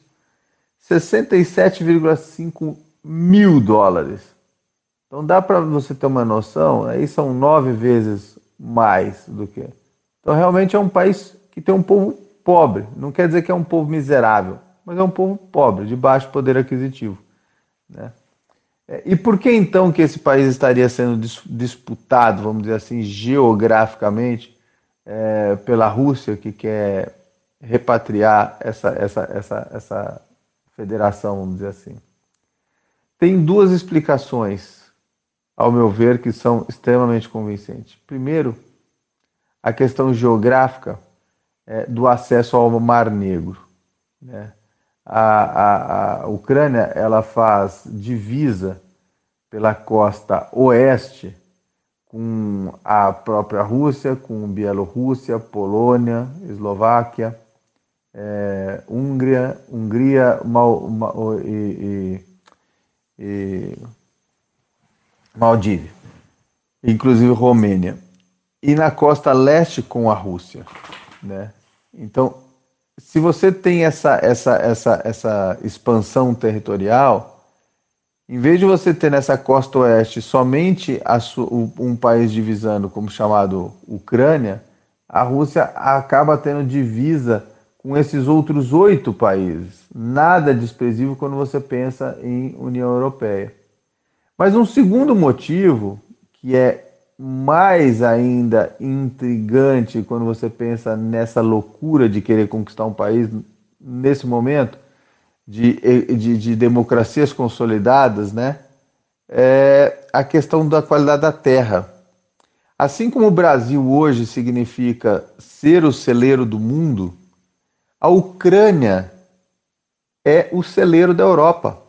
67,5 mil dólares. Então dá para você ter uma noção, aí são nove vezes mais do que. Então realmente é um país que tem um povo pobre. Não quer dizer que é um povo miserável, mas é um povo pobre, de baixo poder aquisitivo. Né? É, e por que então que esse país estaria sendo disputado, vamos dizer assim, geograficamente, é, pela Rússia, que quer repatriar essa, essa, essa, essa federação, vamos dizer assim? Tem duas explicações, ao meu ver, que são extremamente convincentes. Primeiro, a questão geográfica é, do acesso ao Mar Negro. Né? A, a, a Ucrânia ela faz divisa pela costa oeste com a própria Rússia, com Bielorrússia, Polônia, Eslováquia, é, Hungria, Hungria Mal, Mal, e, e, e Maldívia, inclusive Romênia, e na costa leste com a Rússia, né? Então se você tem essa, essa, essa, essa expansão territorial, em vez de você ter nessa costa oeste somente um país divisando, como chamado Ucrânia, a Rússia acaba tendo divisa com esses outros oito países. Nada desprezível quando você pensa em União Europeia. Mas um segundo motivo, que é mais ainda intrigante quando você pensa nessa loucura de querer conquistar um país nesse momento de, de, de democracias consolidadas, né? É a questão da qualidade da terra. Assim como o Brasil hoje significa ser o celeiro do mundo, a Ucrânia é o celeiro da Europa.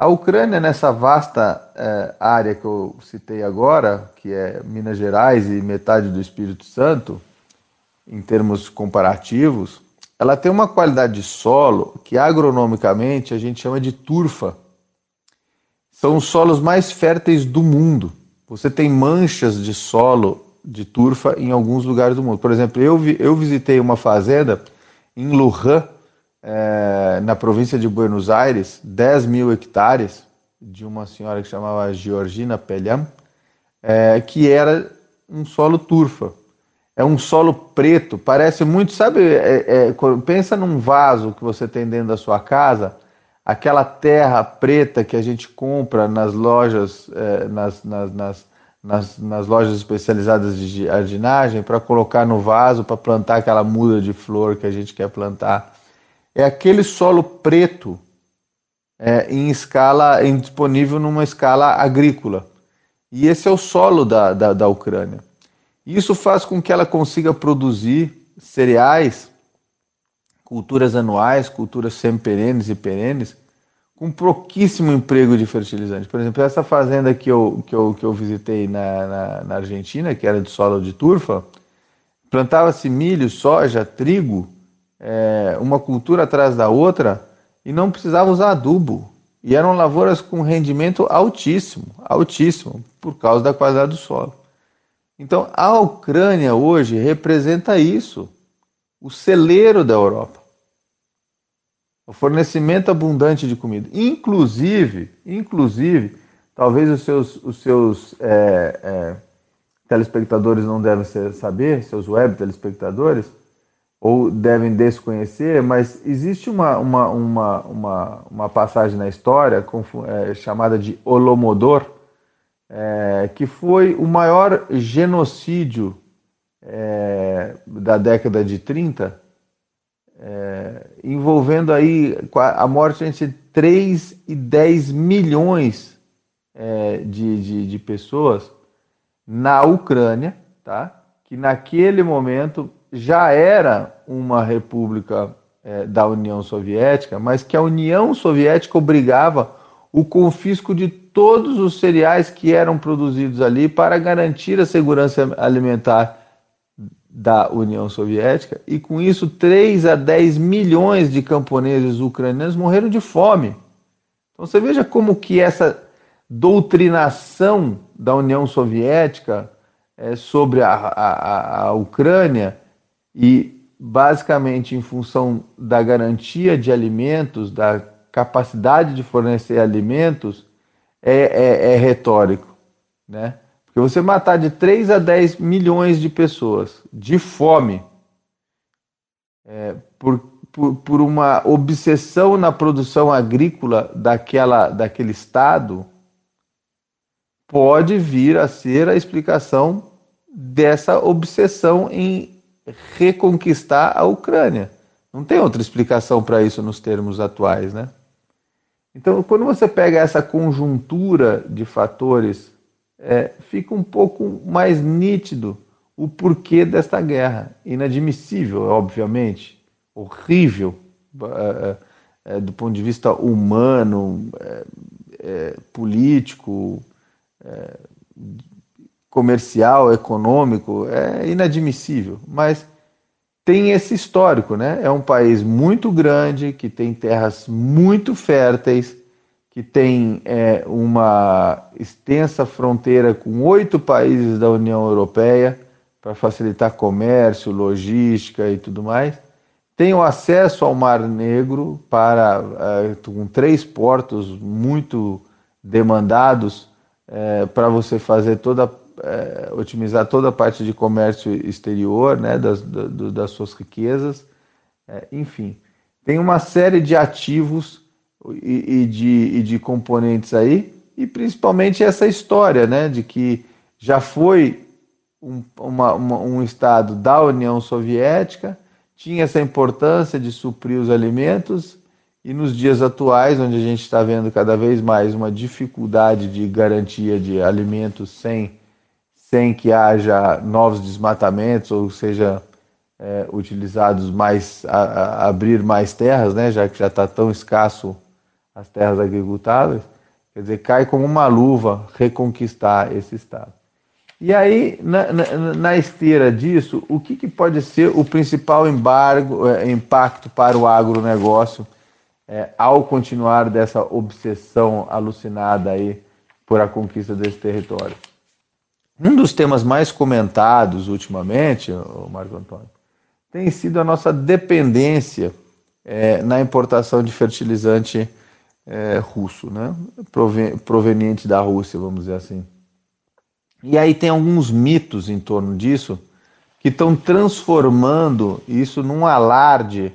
A Ucrânia, nessa vasta é, área que eu citei agora, que é Minas Gerais e metade do Espírito Santo, em termos comparativos, ela tem uma qualidade de solo que agronomicamente a gente chama de turfa. São os solos mais férteis do mundo. Você tem manchas de solo de turfa em alguns lugares do mundo. Por exemplo, eu, vi, eu visitei uma fazenda em Lujan, é, na província de Buenos Aires, 10 mil hectares de uma senhora que chamava Georgina Pelham, é, que era um solo turfa. É um solo preto, parece muito, sabe, é, é pensa num vaso que você tem dentro da sua casa, aquela terra preta que a gente compra nas lojas, é, nas, nas, nas, nas, nas lojas especializadas de jardinagem para colocar no vaso para plantar aquela muda de flor que a gente quer plantar é aquele solo preto é, em escala em, disponível numa escala agrícola. E esse é o solo da, da, da Ucrânia. Isso faz com que ela consiga produzir cereais, culturas anuais, culturas semi-perenes e perenes, com pouquíssimo emprego de fertilizante. Por exemplo, essa fazenda que eu, que eu, que eu visitei na, na, na Argentina, que era de solo de turfa, plantava-se milho, soja, trigo, é, uma cultura atrás da outra e não precisava usar adubo. E eram lavouras com rendimento altíssimo, altíssimo, por causa da qualidade do solo. Então, a Ucrânia hoje representa isso, o celeiro da Europa. O fornecimento abundante de comida. Inclusive, inclusive, talvez os seus, os seus é, é, telespectadores não devem saber, seus web telespectadores, ou devem desconhecer, mas existe uma, uma, uma, uma, uma passagem na história é, chamada de Olomodor, é, que foi o maior genocídio é, da década de 30, é, envolvendo aí a morte entre 3 e 10 milhões é, de, de, de pessoas na Ucrânia, tá? que naquele momento já era uma república é, da União Soviética, mas que a União Soviética obrigava o confisco de todos os cereais que eram produzidos ali para garantir a segurança alimentar da União Soviética, e com isso 3 a 10 milhões de camponeses ucranianos morreram de fome. Então você veja como que essa doutrinação da União Soviética é, sobre a, a, a Ucrânia e basicamente em função da garantia de alimentos, da capacidade de fornecer alimentos, é, é, é retórico, né? Porque você matar de 3 a 10 milhões de pessoas de fome é, por, por, por, uma obsessão na produção agrícola daquela, daquele estado pode vir a ser a explicação dessa obsessão em reconquistar a Ucrânia. Não tem outra explicação para isso nos termos atuais, né? Então, quando você pega essa conjuntura de fatores é, fica um pouco mais nítido o porquê desta guerra. Inadmissível, obviamente, horrível é, é, é do ponto de vista humano, é, é, político, comercial, econômico, é inadmissível. Mas tem esse histórico, né? É um país muito grande, que tem terras muito férteis, que tem é, uma extensa fronteira com oito países da União Europeia para facilitar comércio, logística e tudo mais. Tem o acesso ao Mar Negro para é, com três portos muito demandados é, para você fazer toda é, otimizar toda a parte de comércio exterior, né, das, das suas riquezas, é, enfim, tem uma série de ativos e, e, de, e de componentes aí, e principalmente essa história né, de que já foi um, uma, uma, um Estado da União Soviética, tinha essa importância de suprir os alimentos, e nos dias atuais, onde a gente está vendo cada vez mais uma dificuldade de garantia de alimentos sem, sem que haja novos desmatamentos, ou seja, é, utilizados mais, a, a abrir mais terras, né, já que já está tão escasso as terras agricultáveis, quer dizer, cai como uma luva reconquistar esse Estado. E aí, na, na, na esteira disso, o que, que, pode ser o principal embargo, é, impacto para o agronegócio é, ao continuar dessa obsessão alucinada aí por a conquista desse território? Um dos temas mais comentados ultimamente, Marco Antônio, tem sido a nossa dependência é, na importação de fertilizante é, russo, né? proveniente da Rússia, vamos dizer assim. E aí tem alguns mitos em torno disso que estão transformando isso num alarde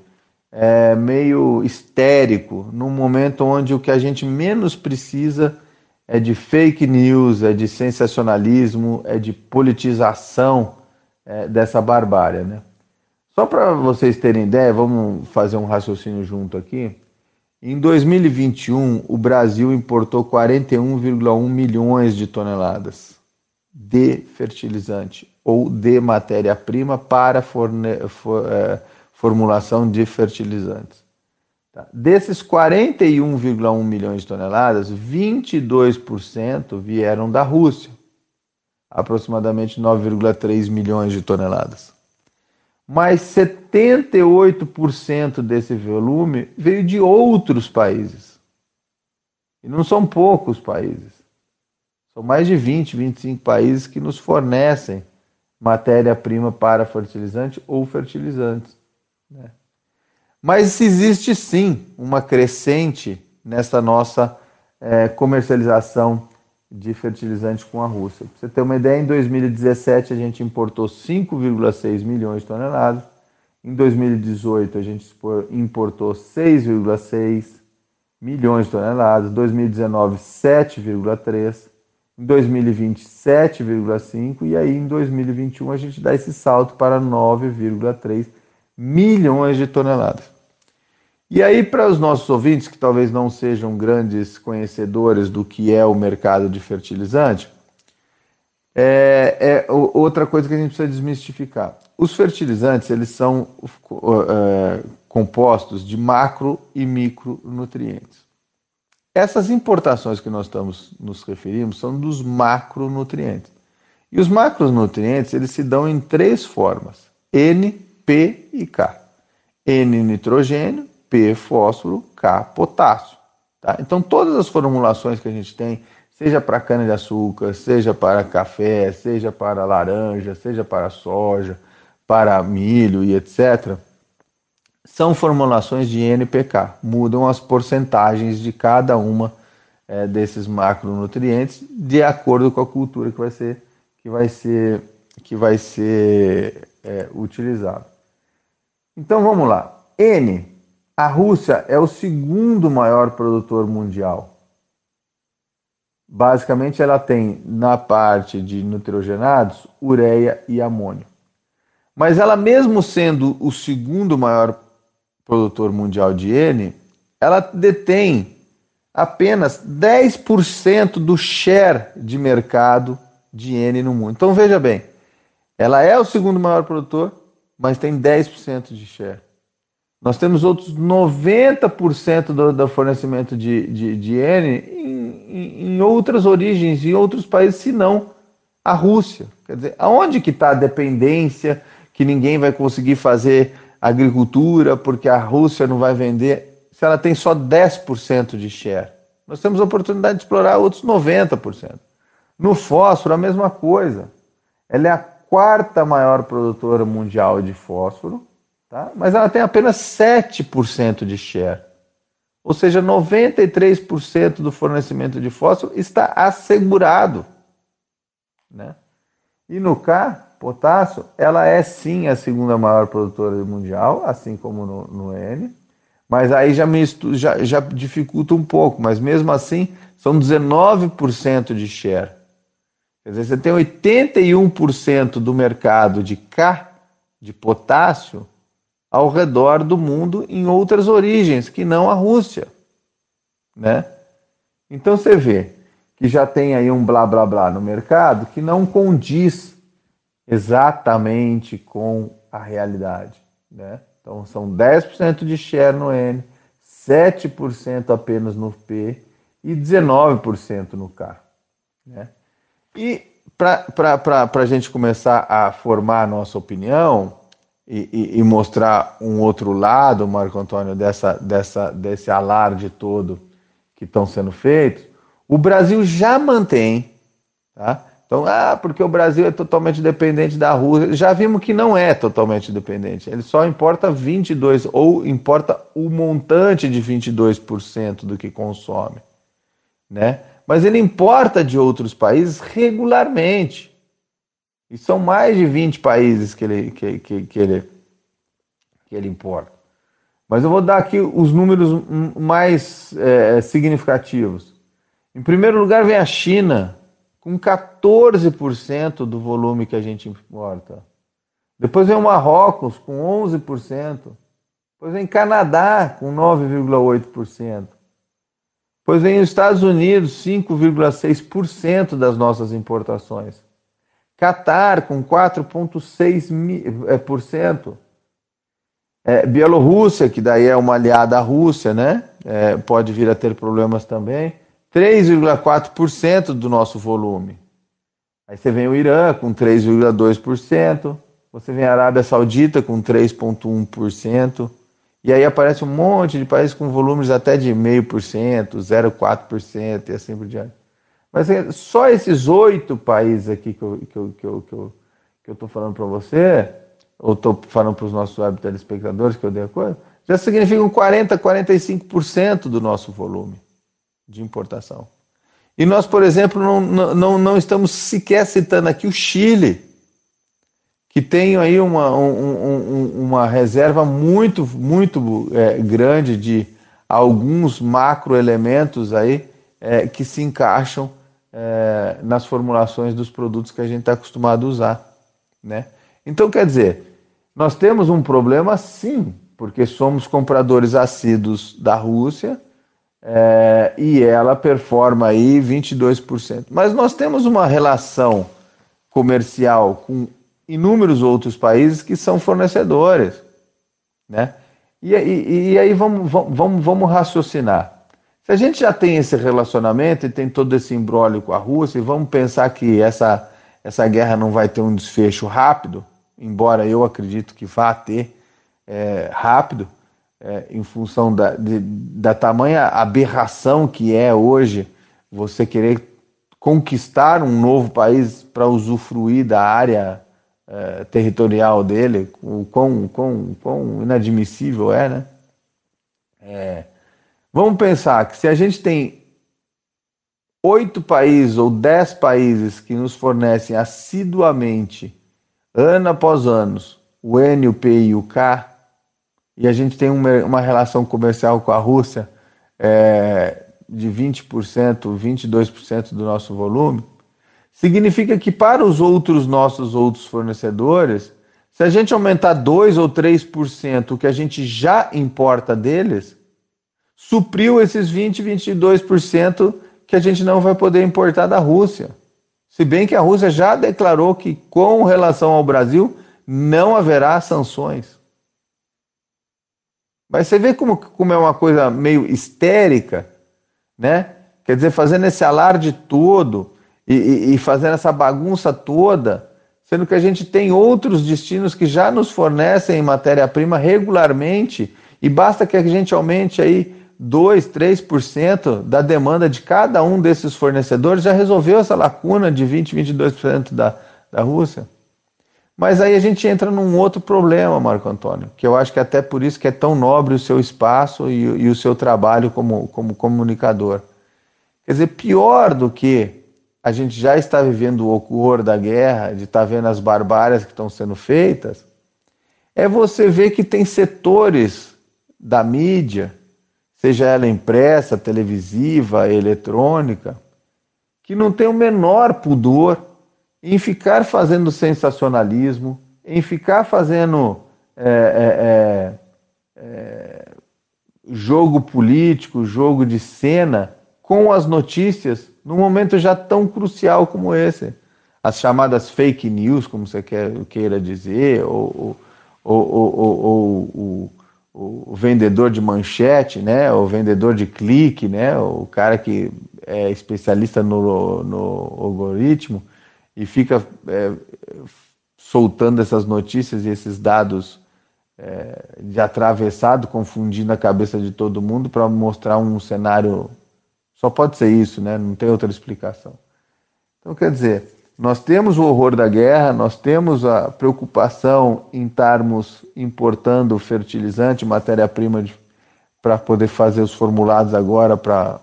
é, meio histérico, num momento onde o que a gente menos precisa é de fake news, é de sensacionalismo, é de politização é, dessa barbárie. Né? Só para vocês terem ideia, vamos fazer um raciocínio junto aqui. Em 2021, o Brasil importou 41,1 milhões de toneladas de fertilizante ou de matéria-prima para forne- for, é, formulação de fertilizantes. Tá. Desses 41,1 milhões de toneladas, 22% vieram da Rússia, aproximadamente 9,3 milhões de toneladas mas 78% desse volume veio de outros países. E não são poucos países. São mais de 20, 25 países que nos fornecem matéria-prima para fertilizante ou fertilizantes. Né? Mas existe sim uma crescente nessa nossa é, comercialização de fertilizantes com a Rússia. Para você ter uma ideia, em 2017 a gente importou 5,6 milhões de toneladas. Em 2018 a gente importou 6,6 milhões de toneladas. Em 2019 7,3. Em 2020 7,5 e aí em 2021 a gente dá esse salto para 9,3 milhões de toneladas. E aí, para os nossos ouvintes, que talvez não sejam grandes conhecedores do que é o mercado de fertilizante, é, é outra coisa que a gente precisa desmistificar. Os fertilizantes eles são é, compostos de macro e micronutrientes. Essas importações que nós estamos nos referindo são dos macronutrientes. E os macronutrientes eles se dão em três formas: N, P e K. N nitrogênio, P fósforo, K potássio. Tá? Então todas as formulações que a gente tem, seja para cana de açúcar, seja para café, seja para laranja, seja para soja, para milho e etc, são formulações de NPK. Mudam as porcentagens de cada uma é, desses macronutrientes de acordo com a cultura que vai ser que vai ser que vai ser é, utilizado. Então vamos lá. N. A Rússia é o segundo maior produtor mundial. Basicamente, ela tem na parte de nitrogenados ureia e amônio. Mas ela, mesmo sendo o segundo maior produtor mundial de N, ela detém apenas 10% do share de mercado de N no mundo. Então veja bem, ela é o segundo maior produtor, mas tem 10% de share. Nós temos outros 90% do, do fornecimento de, de, de N em, em, outras origens, em outros países, senão a Rússia. Quer dizer, aonde que está a dependência que ninguém vai conseguir fazer agricultura porque a Rússia não vai vender se ela tem só 10% de share? Nós temos a oportunidade de explorar outros 90%. No fósforo, a mesma coisa. Ela é a quarta maior produtora mundial de fósforo, tá? mas ela tem apenas 7% de share. Ou seja, 93% do fornecimento de fósforo está assegurado. Né? E no K, potássio, ela é sim a segunda maior produtora mundial, assim como no, no N, mas aí já, me, já, já dificulta um pouco, mas mesmo assim são 19% de share. Quer dizer, você tem 81% do mercado de K, de potássio, ao redor do mundo em outras origens, que não a Rússia. Né? Então você vê que já tem aí um blá blá blá no mercado que não condiz exatamente com a realidade. Né? Então são 10% de share no N, 7% apenas no P e 19% no K. Né? E para a gente começar a formar a nossa opinião e, e, e, mostrar um outro lado, Marco Antônio, dessa, dessa, desse alarde todo que estão sendo feitos, o Brasil já mantém, tá? Então, ah, porque o Brasil é totalmente dependente da Rússia. Já vimos que não é totalmente dependente. Ele só importa 22 ou importa o montante de 22% do que consome, né? mas ele importa de outros países regularmente. E são mais de 20 países que ele, que, que, que, ele, que ele importa. Mas eu vou dar aqui os números mais é, significativos. Em primeiro lugar vem a China, com 14% do volume que a gente importa. Depois vem o Marrocos, com 11%. Depois vem Canadá, com 9,8%. Pois vem os Estados Unidos, 5,6% das nossas importações. Catar, com 4,6%. É, é, Bielorrússia, que daí é uma aliada à Rússia, né? É, pode vir a ter problemas também. 3,4% do nosso volume. Aí você vem o Irã com 3,2%. Você vem a Arábia Saudita com 3,1%. E aí aparece um monte de países com volumes até de 0,5%, 0,4% e assim por diante. Mas é só esses oito países aqui que eu estou que eu, que eu, que eu, que eu falando para você, ou estou falando para os nossos web telespectadores que eu dei a coisa, já significam 40%, 45% do nosso volume de importação. E nós, por exemplo, não, não, não estamos sequer citando aqui o Chile, que tem aí uma, um, um, uma reserva muito, muito é, grande de alguns macroelementos aí é, que se encaixam é, nas formulações dos produtos que a gente está acostumado a usar. Né? Então, quer dizer, nós temos um problema sim, porque somos compradores assíduos da Rússia é, e ela performa aí 22%. Mas nós temos uma relação comercial com inúmeros outros países que são fornecedores, né? E, e, e aí vamos, vamos, vamos raciocinar. Se a gente já tem esse relacionamento e tem todo esse embrólio com a Rússia, e vamos pensar que essa, essa guerra não vai ter um desfecho rápido, embora eu acredito que vá ter é, rápido, é, em função da, de, da tamanha aberração que é hoje você querer conquistar um novo país para usufruir da área é, territorial dele, o quão, quão, quão inadmissível é, né? É, vamos pensar que se a gente tem oito países ou dez países que nos fornecem assiduamente, ano após ano, o N, o P e o K, e a gente tem uma, uma relação comercial com a Rússia é, de 20%, 22% do nosso volume, significa que para os outros nossos outros fornecedores, se a gente aumentar 2 ou 3% o que a gente já importa deles, supriu esses 20, 22% que a gente não vai poder importar da Rússia. Se bem que a Rússia já declarou que com relação ao Brasil não haverá sanções. Mas você vê como, como é uma coisa meio histérica, né? Quer dizer, fazendo esse alarde todo e, e, e fazendo essa bagunça toda, sendo que a gente tem outros destinos que já nos fornecem matéria-prima regularmente e basta que a gente aumente aí 2, 3% da demanda de cada um desses fornecedores, já resolveu essa lacuna de 20, 22% da, da Rússia. Mas aí a gente entra num outro problema, Marco Antônio, que eu acho que é até por isso que é tão nobre o seu espaço e, e o seu trabalho como, como comunicador. Quer dizer, pior do que a gente já está vivendo o horror da guerra, de estar tá vendo as barbárias que estão sendo feitas, é você ver que tem setores da mídia, seja ela impressa, televisiva, eletrônica, que não tem o menor pudor em ficar fazendo sensacionalismo, em ficar fazendo é, é, é, é, jogo político, jogo de cena com as notícias num momento já tão crucial como esse. As chamadas fake news, como você quer, queira dizer, ou, ou, ou, ou o vendedor de manchete, né, o vendedor de clique, né, o cara que é especialista no, no algoritmo, e fica é, soltando essas notícias e esses dados é, de atravessado, confundindo a cabeça de todo mundo para mostrar um cenário. Só pode ser isso, né? não tem outra explicação. Então, quer dizer, nós temos o horror da guerra, nós temos a preocupação em estarmos importando fertilizante, matéria-prima para poder fazer os formulados agora para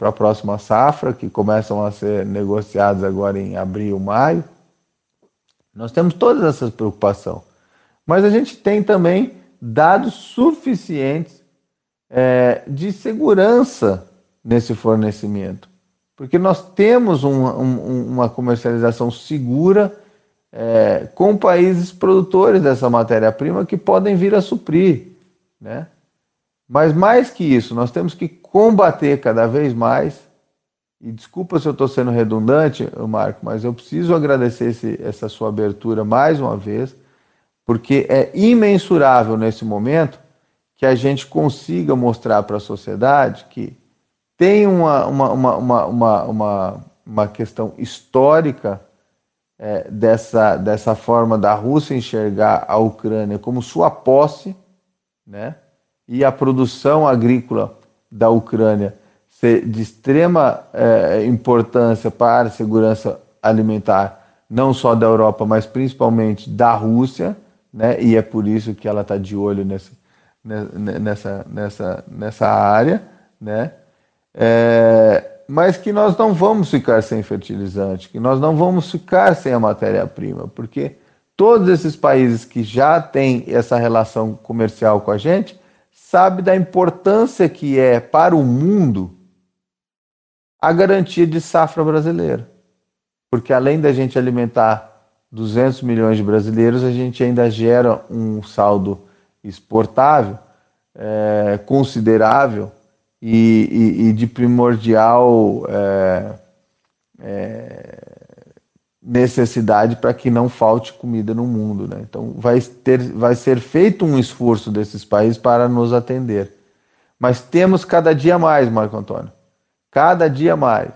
a próxima safra, que começam a ser negociados agora em abril, maio. Nós temos todas essas preocupações. Mas a gente tem também dados suficientes é, de segurança nesse fornecimento. Porque nós temos um, um, uma comercialização segura é, com países produtores dessa matéria-prima que podem vir a suprir. Né? Mas mais que isso, nós temos que combater cada vez mais. E desculpa se eu estou sendo redundante, Marco, mas eu preciso agradecer esse, essa sua abertura mais uma vez, porque é imensurável nesse momento que a gente consiga mostrar para a sociedade que tem uma, uma, uma, uma, uma, uma questão histórica é, dessa, dessa forma da Rússia enxergar a Ucrânia como sua posse, né? e a produção agrícola da Ucrânia ser de extrema é, importância para a segurança alimentar, não só da Europa, mas principalmente da Rússia, né? e é por isso que ela está de olho nessa, nessa, nessa, nessa área, né? É, mas que nós não vamos ficar sem fertilizante, que nós não vamos ficar sem a matéria-prima, porque todos esses países que já têm essa relação comercial com a gente, sabe da importância que é para o mundo a garantia de safra brasileira. Porque além da gente alimentar 200 milhões de brasileiros, a gente ainda gera um saldo exportável é, considerável e, e, de primordial é, é, necessidade para que não falte comida no mundo. Né? Então, vai, ter, vai ser feito um esforço desses países para nos atender. Mas temos cada dia mais, Marco Antônio, cada dia mais,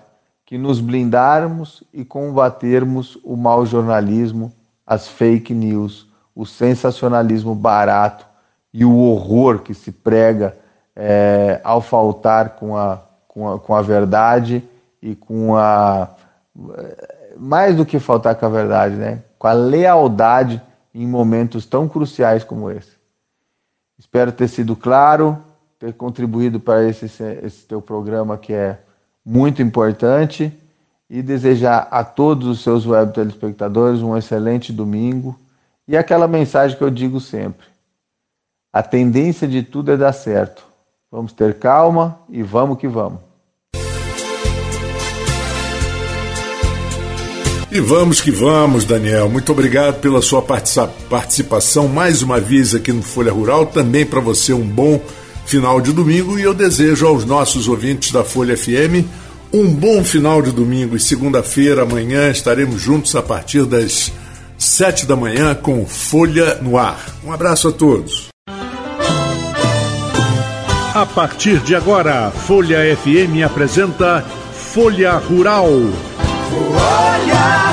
que nos blindarmos e combatermos o mau jornalismo, as fake news, o sensacionalismo barato e o horror que se prega é, ao faltar com a, com, a, com a verdade e com a. Mais do que faltar com a verdade, né? Com a lealdade em momentos tão cruciais como esse. Espero ter sido claro, ter contribuído para esse, esse teu programa que é muito importante e desejar a todos os seus web telespectadores um excelente domingo e aquela mensagem que eu digo sempre: a tendência de tudo é dar certo. Vamos ter calma e vamos que vamos. E vamos que vamos, Daniel. Muito obrigado pela sua participação mais uma vez aqui no Folha Rural. Também para você um bom final de domingo e eu desejo aos nossos ouvintes da Folha FM um bom final de domingo e segunda-feira, amanhã, estaremos juntos a partir das sete da manhã com Folha no Ar. Um abraço a todos. A partir de agora, Folha FM apresenta Folha Rural. Folha!